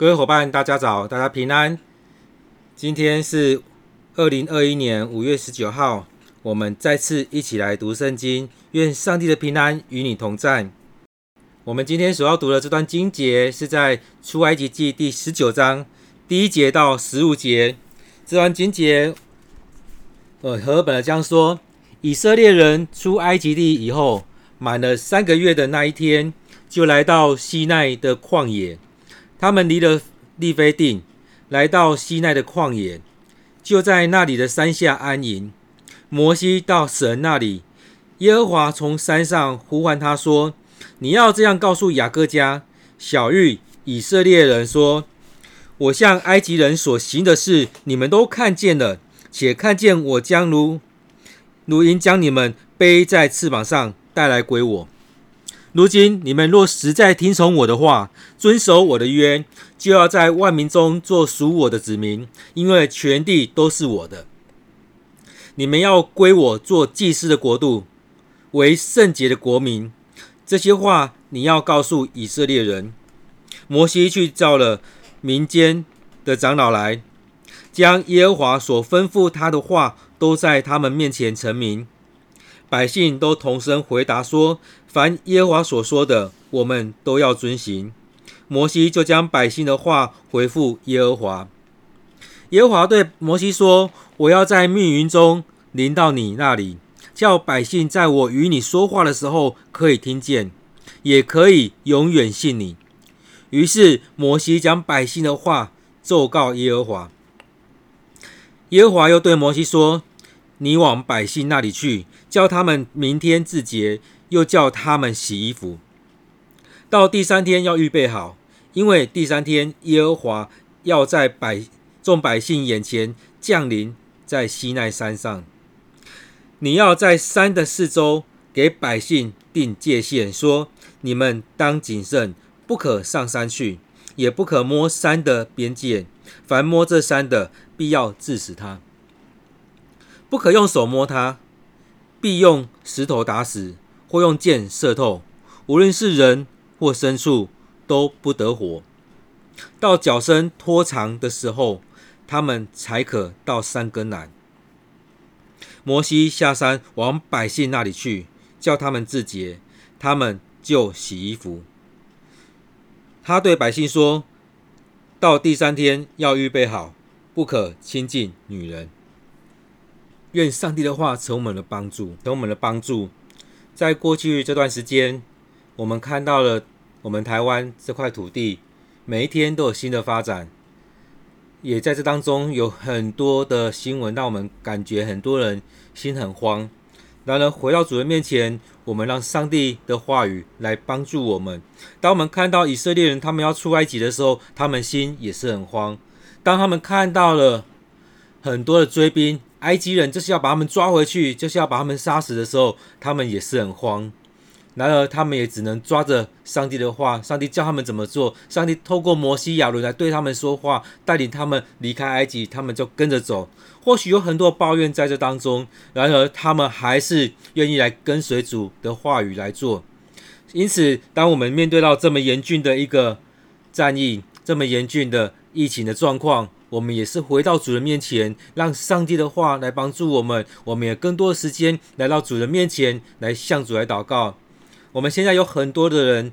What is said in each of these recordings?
各位伙伴，大家早，大家平安。今天是二零二一年五月十九号，我们再次一起来读圣经。愿上帝的平安与你同在。我们今天所要读的这段经节是在出埃及记第十九章第一节到十五节。这段经节，呃，和本的这样说：以色列人出埃及地以后，满了三个月的那一天，就来到西奈的旷野。他们离了利非定，来到西奈的旷野，就在那里的山下安营。摩西到神那里，耶和华从山上呼唤他说：“你要这样告诉雅各家、小玉以色列人说：我向埃及人所行的事，你们都看见了，且看见我将如如鹰将你们背在翅膀上带来归我。”如今你们若实在听从我的话，遵守我的约，就要在万民中做属我的子民，因为全地都是我的。你们要归我做祭司的国度，为圣洁的国民。这些话你要告诉以色列人。摩西去召了民间的长老来，将耶和华所吩咐他的话都在他们面前陈明。百姓都同声回答说：“凡耶和华所说的，我们都要遵行。”摩西就将百姓的话回复耶和华。耶和华对摩西说：“我要在密云中临到你那里，叫百姓在我与你说话的时候可以听见，也可以永远信你。”于是摩西将百姓的话奏告耶和华。耶和华又对摩西说：“你往百姓那里去。”叫他们明天自洁，又叫他们洗衣服。到第三天要预备好，因为第三天耶和华要在百众百姓眼前降临在西奈山上。你要在山的四周给百姓定界限，说：你们当谨慎，不可上山去，也不可摸山的边界。凡摸这山的，必要治死他。不可用手摸它。必用石头打死，或用箭射透，无论是人或牲畜，都不得活。到脚伸拖长的时候，他们才可到山根来。摩西下山往百姓那里去，叫他们自洁，他们就洗衣服。他对百姓说：“到第三天要预备好，不可亲近女人。”愿上帝的话成我们的帮助，成我们的帮助。在过去这段时间，我们看到了我们台湾这块土地，每一天都有新的发展，也在这当中有很多的新闻，让我们感觉很多人心很慌。然而回到主人面前，我们让上帝的话语来帮助我们。当我们看到以色列人他们要出埃及的时候，他们心也是很慌。当他们看到了很多的追兵，埃及人就是要把他们抓回去，就是要把他们杀死的时候，他们也是很慌。然而，他们也只能抓着上帝的话，上帝叫他们怎么做，上帝透过摩西、亚伦来对他们说话，带领他们离开埃及，他们就跟着走。或许有很多抱怨在这当中，然而他们还是愿意来跟随主的话语来做。因此，当我们面对到这么严峻的一个战役，这么严峻的疫情的状况，我们也是回到主人面前，让上帝的话来帮助我们。我们有更多的时间来到主人面前，来向主来祷告。我们现在有很多的人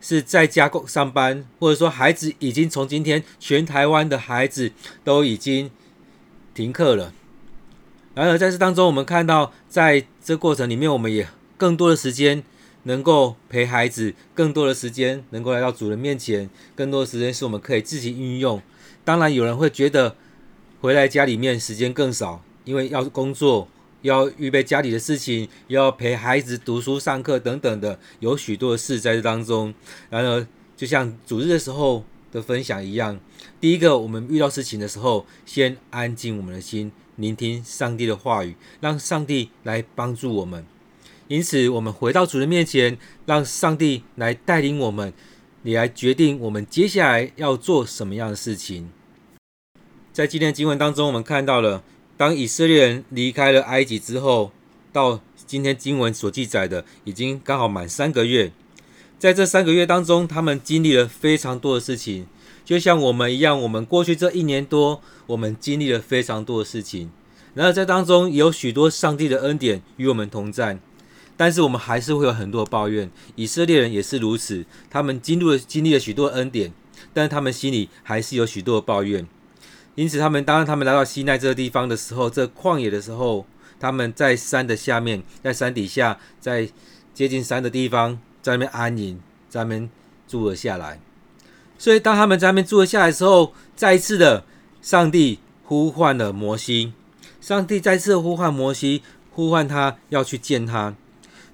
是在家上班，或者说孩子已经从今天全台湾的孩子都已经停课了。然而在这当中，我们看到在这过程里面，我们也更多的时间能够陪孩子，更多的时间能够来到主人面前，更多的时间是我们可以自己运用。当然，有人会觉得回来家里面时间更少，因为要工作，要预备家里的事情，要陪孩子读书、上课等等的，有许多的事在这当中。然而，就像主日的时候的分享一样，第一个，我们遇到事情的时候，先安静我们的心，聆听上帝的话语，让上帝来帮助我们。因此，我们回到主人面前，让上帝来带领我们。你来决定我们接下来要做什么样的事情。在今天的经文当中，我们看到了，当以色列人离开了埃及之后，到今天经文所记载的，已经刚好满三个月。在这三个月当中，他们经历了非常多的事情，就像我们一样，我们过去这一年多，我们经历了非常多的事情，然而在当中有许多上帝的恩典与我们同在，但是我们还是会有很多抱怨。以色列人也是如此，他们经历了经历了许多恩典，但是他们心里还是有许多的抱怨。因此，他们当他们来到西奈这个地方的时候，这旷野的时候，他们在山的下面，在山底下，在接近山的地方，在那边安营，在那边住了下来。所以，当他们在那边住了下来的时候，再一次的，上帝呼唤了摩西。上帝再次呼唤摩西，呼唤他要去见他。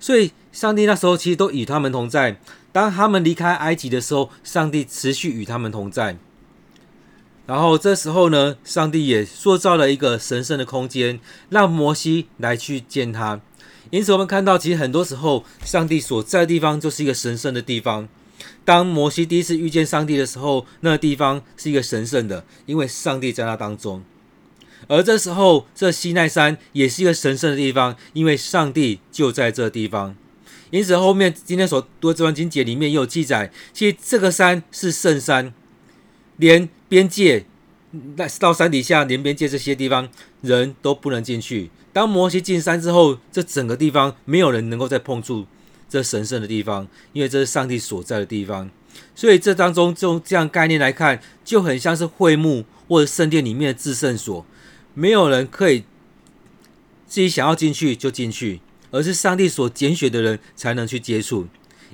所以，上帝那时候其实都与他们同在。当他们离开埃及的时候，上帝持续与他们同在。然后这时候呢，上帝也塑造了一个神圣的空间，让摩西来去见他。因此，我们看到，其实很多时候，上帝所在的地方就是一个神圣的地方。当摩西第一次遇见上帝的时候，那个地方是一个神圣的，因为上帝在那当中。而这时候，这西奈山也是一个神圣的地方，因为上帝就在这地方。因此，后面今天所读的这段经节里面也有记载，其实这个山是圣山，连边界那到山底下，连边界这些地方人都不能进去。当摩西进山之后，这整个地方没有人能够再碰触。这神圣的地方，因为这是上帝所在的地方，所以这当中就这样概念来看，就很像是会幕或者圣殿里面的至圣所，没有人可以自己想要进去就进去，而是上帝所拣选的人才能去接触。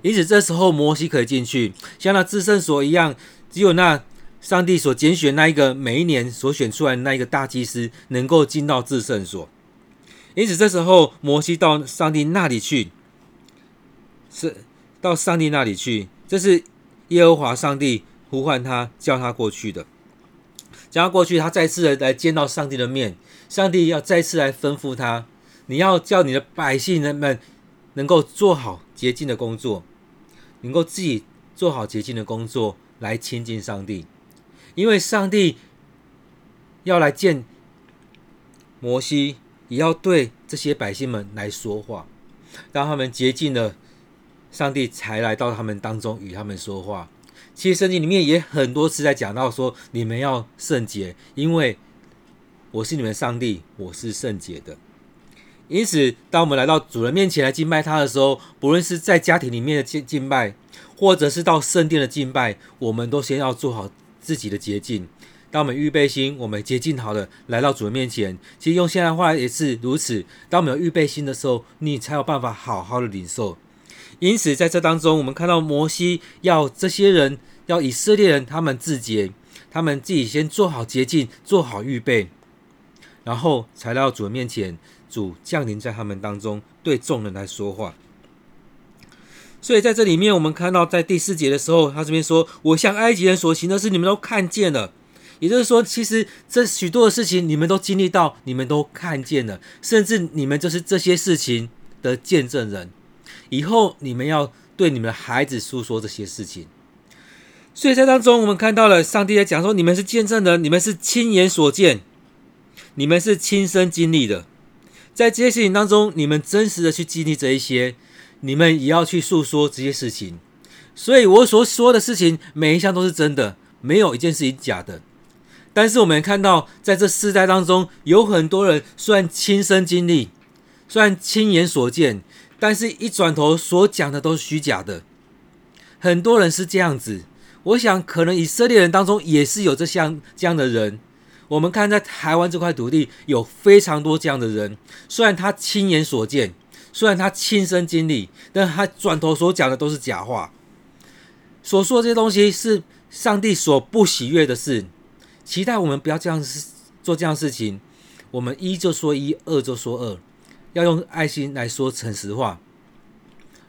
因此，这时候摩西可以进去，像那至圣所一样，只有那上帝所拣选那一个每一年所选出来那一个大祭司能够进到至圣所。因此，这时候摩西到上帝那里去。是到上帝那里去，这是耶和华上帝呼唤他，叫他过去的。叫他过去，他再次的来见到上帝的面。上帝要再次来吩咐他：你要叫你的百姓人们能够做好洁净的工作，能够自己做好洁净的工作来亲近上帝。因为上帝要来见摩西，也要对这些百姓们来说话，让他们洁净了。上帝才来到他们当中与他们说话。其实圣经里面也很多次在讲到说，你们要圣洁，因为我是你们上帝，我是圣洁的。因此，当我们来到主人面前来敬拜他的时候，不论是在家庭里面的敬敬拜，或者是到圣殿的敬拜，我们都先要做好自己的洁净。当我们预备心，我们洁净好了，来到主人面前。其实用现在话也是如此。当我们有预备心的时候，你才有办法好好的领受。因此，在这当中，我们看到摩西要这些人，要以色列人，他们自洁，他们自己先做好洁净，做好预备，然后才来到主面前，主降临在他们当中，对众人来说话。所以在这里面，我们看到在第四节的时候，他这边说：“我向埃及人所行的事，你们都看见了。”也就是说，其实这许多的事情，你们都经历到，你们都看见了，甚至你们就是这些事情的见证人。以后你们要对你们的孩子诉说这些事情，所以在当中我们看到了上帝在讲说：你们是见证人，你们是亲眼所见，你们是亲身经历的。在这些事情当中，你们真实的去经历这一些，你们也要去诉说这些事情。所以我所说的事情，每一项都是真的，没有一件事情假的。但是我们看到，在这世代当中，有很多人虽然亲身经历，虽然亲眼所见。但是，一转头所讲的都是虚假的。很多人是这样子，我想可能以色列人当中也是有这像这样的人。我们看在台湾这块土地，有非常多这样的人。虽然他亲眼所见，虽然他亲身经历，但他转头所讲的都是假话。所说这些东西是上帝所不喜悦的事。期待我们不要这样子做这样事情。我们一就说一，二就说二。要用爱心来说诚实话，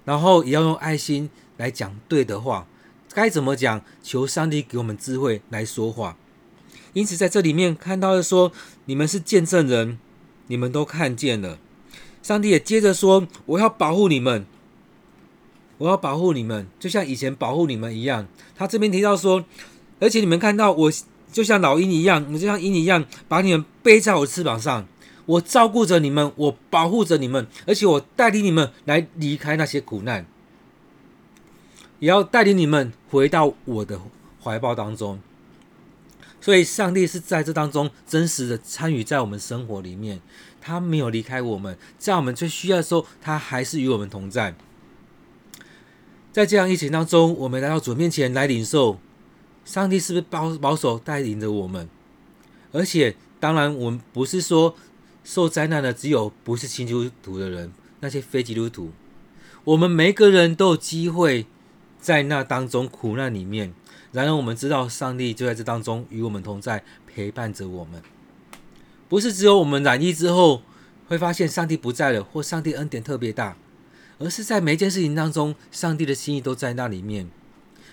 然后也要用爱心来讲对的话。该怎么讲？求上帝给我们智慧来说话。因此，在这里面看到的说，你们是见证人，你们都看见了。上帝也接着说：“我要保护你们，我要保护你们，就像以前保护你们一样。”他这边提到说，而且你们看到我就像老鹰一样，我就像鹰一样，把你们背在我翅膀上。我照顾着你们，我保护着你们，而且我带领你们来离开那些苦难，也要带领你们回到我的怀抱当中。所以，上帝是在这当中真实的参与在我们生活里面，他没有离开我们，在我们最需要的时候，他还是与我们同在。在这样疫情当中，我们来到主面前来领受，上帝是不是保保守带领着我们？而且，当然，我们不是说受灾难的只有不是基督徒的人，那些非基督徒，我们每个人都有机会在那当中苦难里面。然而，我们知道上帝就在这当中与我们同在，陪伴着我们。不是只有我们染疫之后会发现上帝不在了，或上帝恩典特别大，而是在每一件事情当中，上帝的心意都在那里面，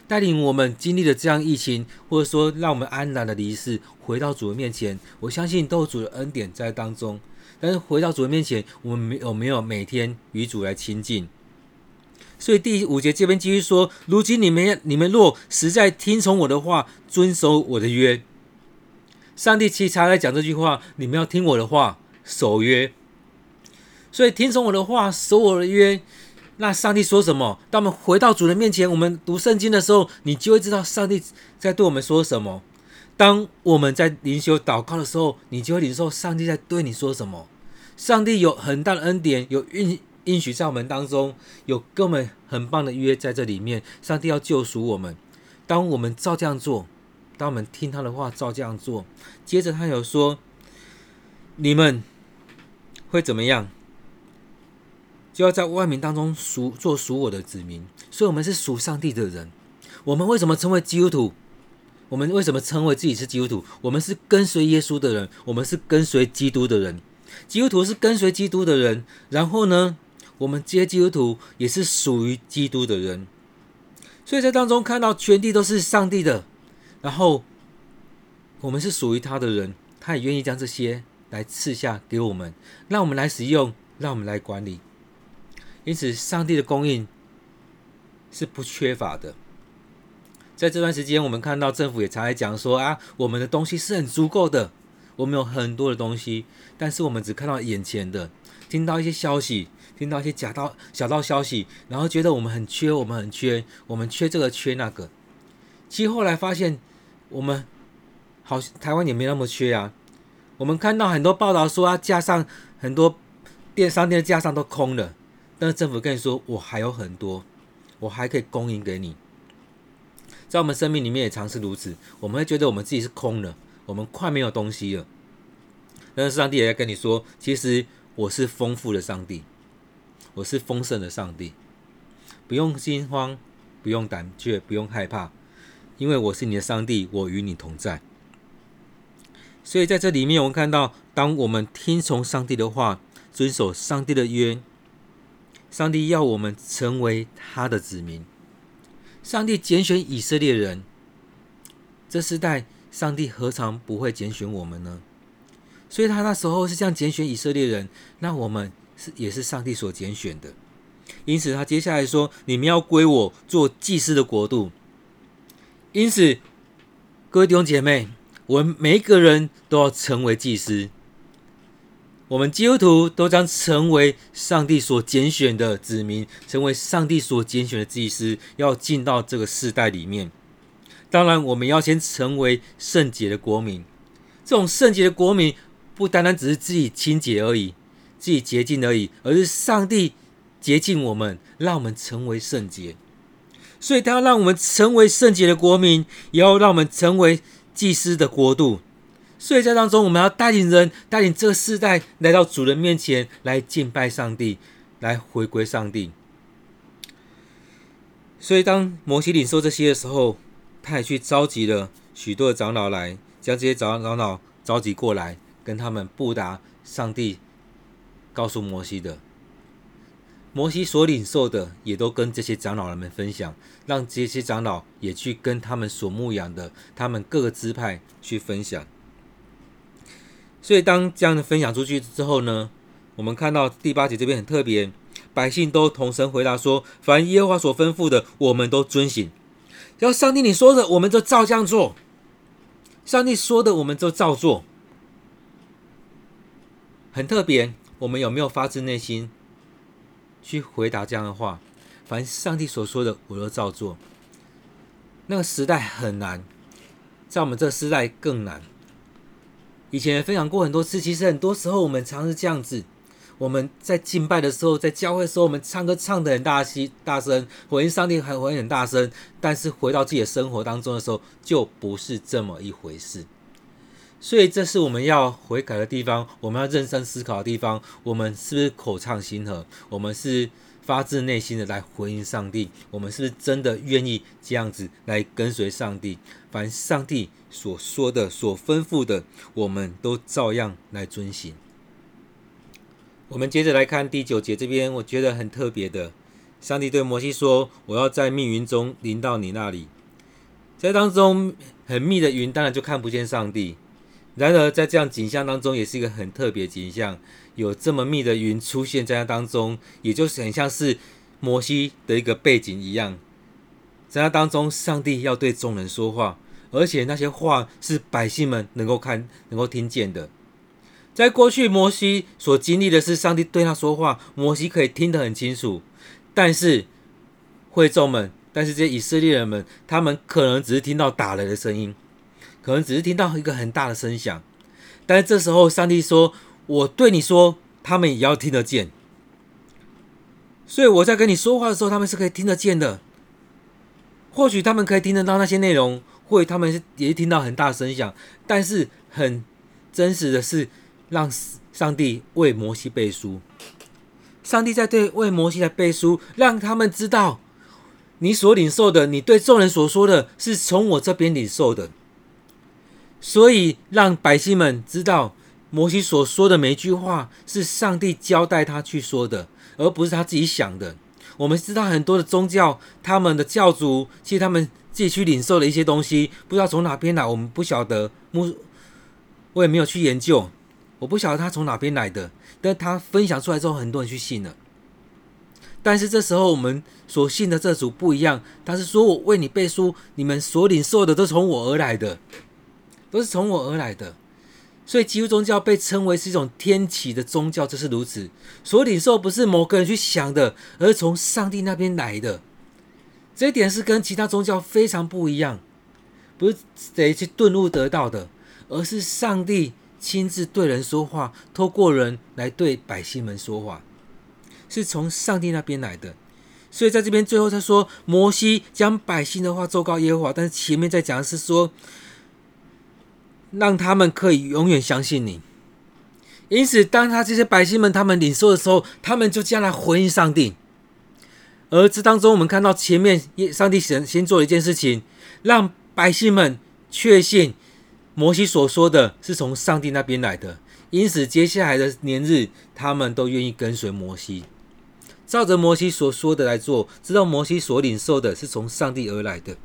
带领我们经历了这样疫情，或者说让我们安然的离世，回到主的面前。我相信都有主的恩典在当中。但是回到主的面前，我们没有没有每天与主来亲近？所以第五节这边继续说：如今你们你们若实在听从我的话，遵守我的约，上帝其实常来讲这句话：你们要听我的话，守约。所以听从我的话，守我的约。那上帝说什么？当我们回到主人面前，我们读圣经的时候，你就会知道上帝在对我们说什么。当我们在灵修祷告的时候，你就会领受上帝在对你说什么。上帝有很大的恩典，有应。应许在我们当中有跟我们很棒的约在这里面，上帝要救赎我们。当我们照这样做，当我们听他的话照这样做，接着他有说，你们会怎么样？就要在万民当中属做属我的子民。所以，我们是属上帝的人。我们为什么称为基督徒？我们为什么称为自己是基督徒？我们是跟随耶稣的人，我们是跟随基督的人。基督徒是跟随基督的人。然后呢？我们接基督徒也是属于基督的人，所以在当中看到全地都是上帝的，然后我们是属于他的人，他也愿意将这些来赐下给我们，让我们来使用，让我们来管理。因此，上帝的供应是不缺乏的。在这段时间，我们看到政府也常来讲说啊，我们的东西是很足够的，我们有很多的东西，但是我们只看到眼前的，听到一些消息。听到一些假道小道消息，然后觉得我们很缺，我们很缺，我们缺这个缺那个。其实后来发现，我们好台湾也没那么缺啊。我们看到很多报道说啊，架上很多电商店的架上都空了，但是政府跟你说，我还有很多，我还可以供应给你。在我们生命里面也常是如此，我们会觉得我们自己是空的，我们快没有东西了。但是上帝也在跟你说，其实我是丰富的上帝。我是丰盛的上帝，不用惊慌，不用胆怯，不用害怕，因为我是你的上帝，我与你同在。所以在这里面，我们看到，当我们听从上帝的话，遵守上帝的约，上帝要我们成为他的子民。上帝拣选以色列人，这时代，上帝何尝不会拣选我们呢？所以他那时候是这样拣选以色列人，那我们。是，也是上帝所拣选的，因此他接下来说：“你们要归我做祭司的国度。”因此，各位弟兄姐妹，我们每一个人都要成为祭司。我们基督徒都将成为上帝所拣选的子民，成为上帝所拣选的祭司，要进到这个世代里面。当然，我们要先成为圣洁的国民。这种圣洁的国民，不单单只是自己清洁而已。自己洁净而已，而是上帝洁净我们，让我们成为圣洁。所以，他要让我们成为圣洁的国民，也要让我们成为祭司的国度。所以在当中，我们要带领人，带领这个世代来到主人面前来敬拜上帝，来回归上帝。所以，当摩西领受这些的时候，他也去召集了许多的长老来，将这些长长老召集过来，跟他们布达上帝。告诉摩西的，摩西所领受的，也都跟这些长老们分享，让这些长老也去跟他们所牧养的，他们各个支派去分享。所以，当这样的分享出去之后呢，我们看到第八节这边很特别，百姓都同声回答说：“凡耶和华所吩咐的，我们都遵行。要上帝你说的，我们就照这样做；上帝说的，我们就照做。”很特别。我们有没有发自内心去回答这样的话？凡上帝所说的，我都照做。那个时代很难，在我们这个时代更难。以前分享过很多次，其实很多时候我们常是这样子。我们在敬拜的时候，在教会的时候，我们唱歌唱得很大气、大声，回应上帝还会很大声。但是回到自己的生活当中的时候，就不是这么一回事。所以这是我们要悔改的地方，我们要认真思考的地方。我们是不是口唱心和？我们是发自内心的来回应上帝？我们是不是真的愿意这样子来跟随上帝？凡上帝所说的、所吩咐的，我们都照样来遵行。我们接着来看第九节这边，我觉得很特别的。上帝对摩西说：“我要在密云中临到你那里。”在当中很密的云，当然就看不见上帝。然而在这样景象当中，也是一个很特别景象。有这么密的云出现在那当中，也就是很像是摩西的一个背景一样。在那当中，上帝要对众人说话，而且那些话是百姓们能够看、能够听见的。在过去，摩西所经历的是上帝对他说话，摩西可以听得很清楚。但是会众们，但是这些以色列人们，他们可能只是听到打雷的声音，可能只是听到一个很大的声响。但是这时候，上帝说：“我对你说，他们也要听得见。”所以我在跟你说话的时候，他们是可以听得见的。或许他们可以听得到那些内容，或许他们也听到很大声响，但是很真实的是。让上帝为摩西背书，上帝在对为摩西来背书，让他们知道你所领受的，你对众人所说的是从我这边领受的，所以让百姓们知道摩西所说的每一句话是上帝交代他去说的，而不是他自己想的。我们知道很多的宗教，他们的教主其实他们自己去领受的一些东西，不知道从哪边来，我们不晓得，我我也没有去研究。我不晓得他从哪边来的，但他分享出来之后，很多人去信了。但是这时候我们所信的这主不一样，他是说我为你背书，你们所领受的都从我而来的，都是从我而来的。所以基督宗教被称为是一种天启的宗教，就是如此。所领受不是某个人去想的，而是从上帝那边来的。这一点是跟其他宗教非常不一样，不是谁去顿悟得到的，而是上帝。亲自对人说话，透过人来对百姓们说话，是从上帝那边来的。所以在这边最后他说，摩西将百姓的话奏告耶和华，但是前面在讲的是说，让他们可以永远相信你。因此，当他这些百姓们他们领受的时候，他们就将来回应上帝。而这当中，我们看到前面上帝先先做了一件事情，让百姓们确信。摩西所说的是从上帝那边来的，因此接下来的年日，他们都愿意跟随摩西，照着摩西所说的来做，知道摩西所领受的是从上帝而来的。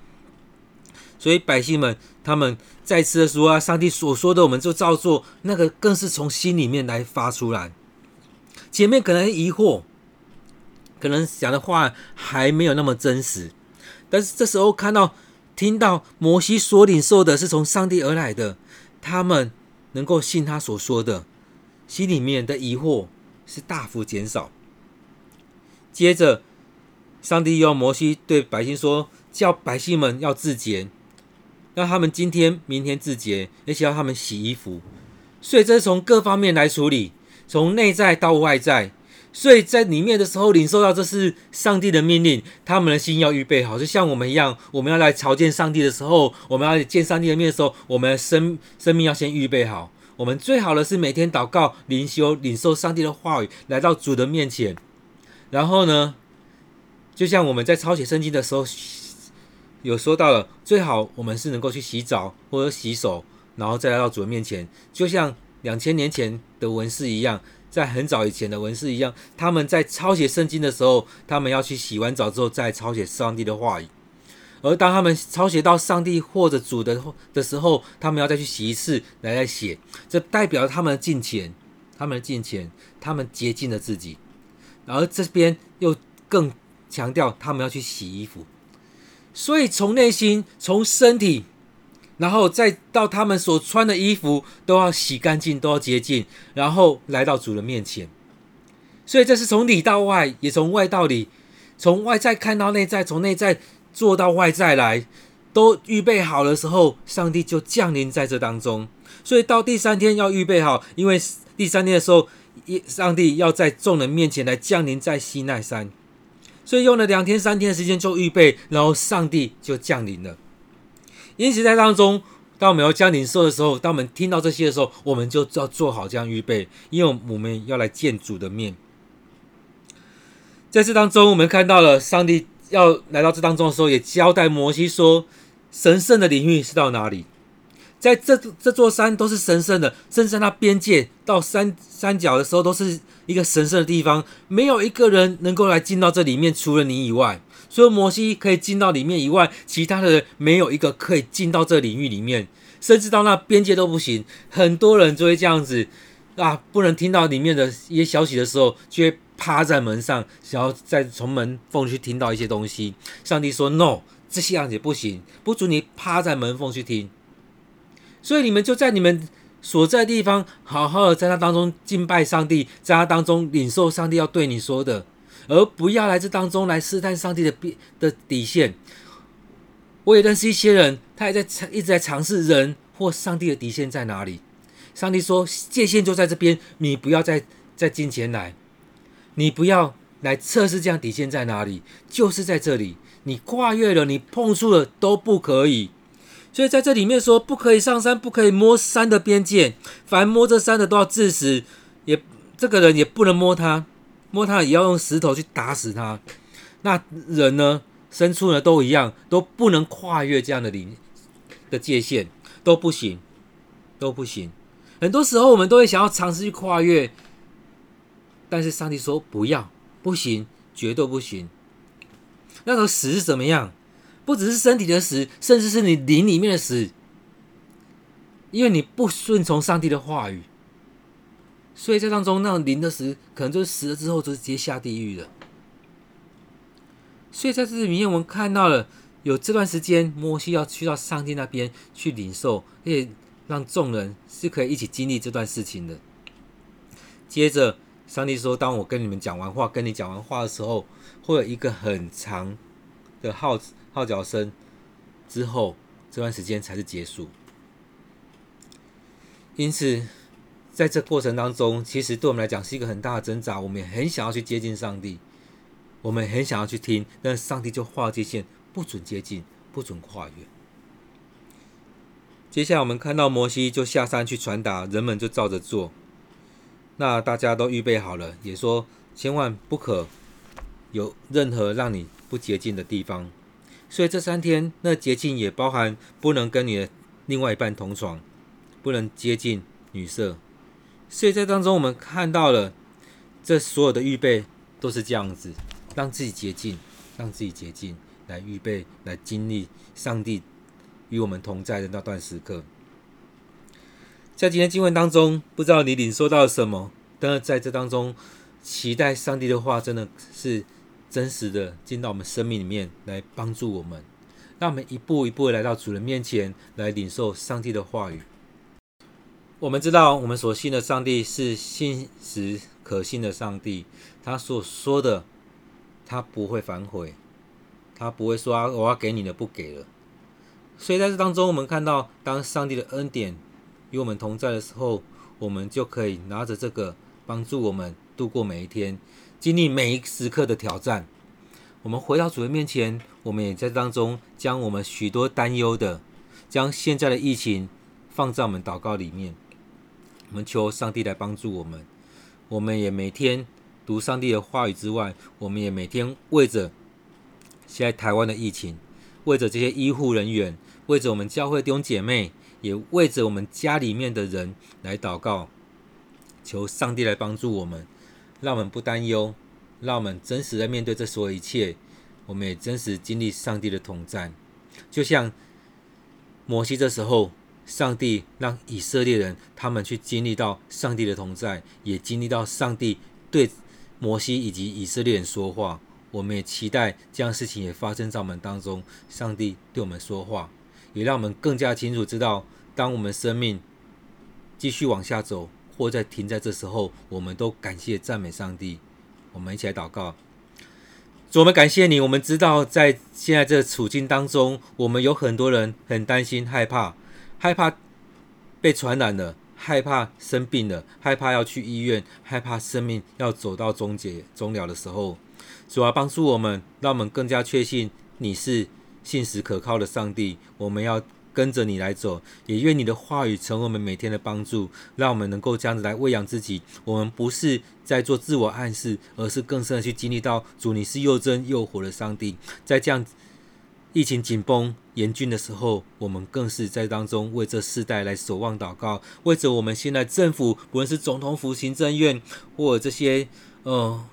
所以百姓们，他们再次的说啊，上帝所说的，我们就照做，那个更是从心里面来发出来。前面可能疑惑，可能讲的话还没有那么真实，但是这时候看到。听到摩西所领受的是从上帝而来的，他们能够信他所说的，心里面的疑惑是大幅减少。接着，上帝用摩西对百姓说：“叫百姓们要自检，让他们今天、明天自洁，而且要他们洗衣服。”所以这是从各方面来处理，从内在到外在。所以在里面的时候，领受到这是上帝的命令，他们的心要预备好，就像我们一样，我们要来朝见上帝的时候，我们要见上帝的面的时候，我们的生生命要先预备好。我们最好的是每天祷告、灵修、领受上帝的话语，来到主的面前。然后呢，就像我们在抄写圣经的时候，有说到了，最好我们是能够去洗澡或者洗手，然后再来到主的面前，就像两千年前的文士一样。在很早以前的文士一样，他们在抄写圣经的时候，他们要去洗完澡之后再抄写上帝的话语。而当他们抄写到上帝或者主的的时候，他们要再去洗一次来再写，这代表他们的敬虔，他们的敬虔，他们洁净了自己。而这边又更强调他们要去洗衣服，所以从内心，从身体。然后再到他们所穿的衣服都要洗干净，都要洁净，然后来到主的面前。所以这是从里到外，也从外到里，从外在看到内在，从内在做到外在来。都预备好的时候，上帝就降临在这当中。所以到第三天要预备好，因为第三天的时候，一上帝要在众人面前来降临在西奈山。所以用了两天三天的时间就预备，然后上帝就降临了。因此在当中，当我们要降临受的时候，当我们听到这些的时候，我们就要做好这样预备，因为我们要来见主的面。在这当中，我们看到了上帝要来到这当中的时候，也交代摩西说：“神圣的领域是到哪里？在这这座山都是神圣的，甚至那边界到山山脚的时候，都是一个神圣的地方，没有一个人能够来进到这里面，除了你以外。所以摩西可以进到里面以外，其他的人没有一个可以进到这领域里面，甚至到那边界都不行。很多人就会这样子啊，不能听到里面的一些消息的时候，就会。”趴在门上，想要再从门缝去听到一些东西。上帝说：“No，这些样子也不行，不准你趴在门缝去听。所以你们就在你们所在的地方，好好的在那当中敬拜上帝，在那当中领受上帝要对你说的，而不要来这当中来试探上帝的边的底线。我也认识一些人，他也在尝，一直在尝试人或上帝的底线在哪里。上帝说界限就在这边，你不要再再进前来。”你不要来测试这样底线在哪里，就是在这里。你跨越了，你碰触了都不可以。所以在这里面说，不可以上山，不可以摸山的边界。凡摸这山的都要致死，也这个人也不能摸他，摸他也要用石头去打死他。那人呢，牲畜呢，都一样，都不能跨越这样的领的界限，都不行，都不行。很多时候我们都会想要尝试去跨越。但是上帝说不要，不行，绝对不行。那个死是怎么样？不只是身体的死，甚至是你灵里面的死，因为你不顺从上帝的话语，所以在当中那种灵的死，可能就是死了之后就是直接下地狱了。所以在这里面，我们看到了有这段时间，摩西要去到上帝那边去领受，而且让众人是可以一起经历这段事情的。接着。上帝说：“当我跟你们讲完话，跟你讲完话的时候，会有一个很长的号号角声，之后这段时间才是结束。因此，在这过程当中，其实对我们来讲是一个很大的挣扎。我们也很想要去接近上帝，我们很想要去听，但是上帝就划界线，不准接近，不准跨越。接下来，我们看到摩西就下山去传达，人们就照着做。”那大家都预备好了，也说千万不可有任何让你不洁净的地方。所以这三天，那捷径也包含不能跟你的另外一半同床，不能接近女色。所以在当中，我们看到了这所有的预备都是这样子，让自己捷径，让自己捷径，来预备来经历上帝与我们同在的那段时刻。在今天经文当中，不知道你领受到了什么，但是在这当中，期待上帝的话真的是真实的进到我们生命里面来帮助我们，让我们一步一步来到主人面前来领受上帝的话语。我们知道，我们所信的上帝是信实可信的上帝，他所说的，他不会反悔，他不会说啊，我要给你的不给了。所以在这当中，我们看到，当上帝的恩典。与我们同在的时候，我们就可以拿着这个帮助我们度过每一天，经历每一时刻的挑战。我们回到主的面前，我们也在当中将我们许多担忧的，将现在的疫情放在我们祷告里面。我们求上帝来帮助我们。我们也每天读上帝的话语之外，我们也每天为着现在台湾的疫情，为着这些医护人员，为着我们教会弟兄姐妹。也为着我们家里面的人来祷告，求上帝来帮助我们，让我们不担忧，让我们真实的面对这所有一切。我们也真实经历上帝的同在，就像摩西这时候，上帝让以色列人他们去经历到上帝的同在，也经历到上帝对摩西以及以色列人说话。我们也期待这样事情也发生在我们当中，上帝对我们说话。也让我们更加清楚知道，当我们生命继续往下走，或在停在这时候，我们都感谢赞美上帝。我们一起来祷告，主，我们感谢你。我们知道，在现在这处境当中，我们有很多人很担心、害怕，害怕被传染了，害怕生病了，害怕要去医院，害怕生命要走到终结、终了的时候。主啊，帮助我们，让我们更加确信你是信实可靠的上帝。我们要。跟着你来走，也愿你的话语成为我们每天的帮助，让我们能够这样子来喂养自己。我们不是在做自我暗示，而是更深的去经历到主，你是又真又活的上帝。在这样疫情紧绷严峻的时候，我们更是在当中为这世代来守望祷告，为着我们现在政府，不论是总统府、行政院或者这些呃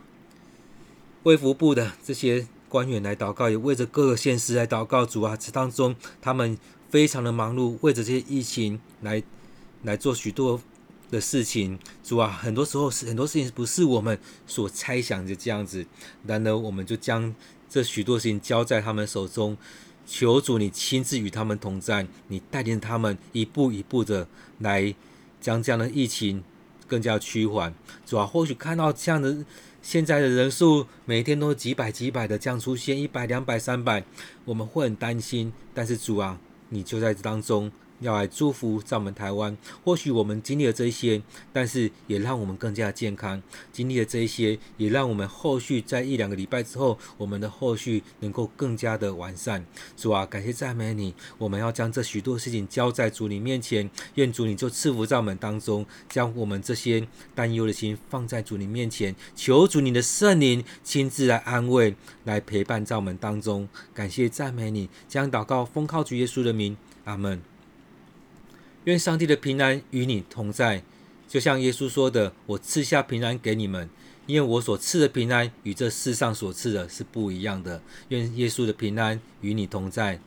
卫福部的这些官员来祷告，也为着各个县市来祷告。主啊，这当中他们。非常的忙碌，为着这些疫情来来做许多的事情。主啊，很多时候是很多事情不是我们所猜想的这样子，然而我们就将这许多事情交在他们手中，求主你亲自与他们同在，你带领他们一步一步的来将这样的疫情更加趋缓。主啊，或许看到这样的现在的人数，每天都几百几百的这样出现，一百、两百、三百，我们会很担心。但是主啊。你就在这当中。要来祝福在我们台湾，或许我们经历了这一些，但是也让我们更加健康。经历了这一些，也让我们后续在一两个礼拜之后，我们的后续能够更加的完善。主啊，感谢赞美你，我们要将这许多事情交在主你面前，愿主你就赐福在我们当中，将我们这些担忧的心放在主你面前，求主你的圣灵亲自来安慰，来陪伴在我们当中。感谢赞美你，将祷告奉靠主耶稣的名，阿门。愿上帝的平安与你同在，就像耶稣说的：“我赐下平安给你们，因为我所赐的平安与这世上所赐的是不一样的。”愿耶稣的平安与你同在。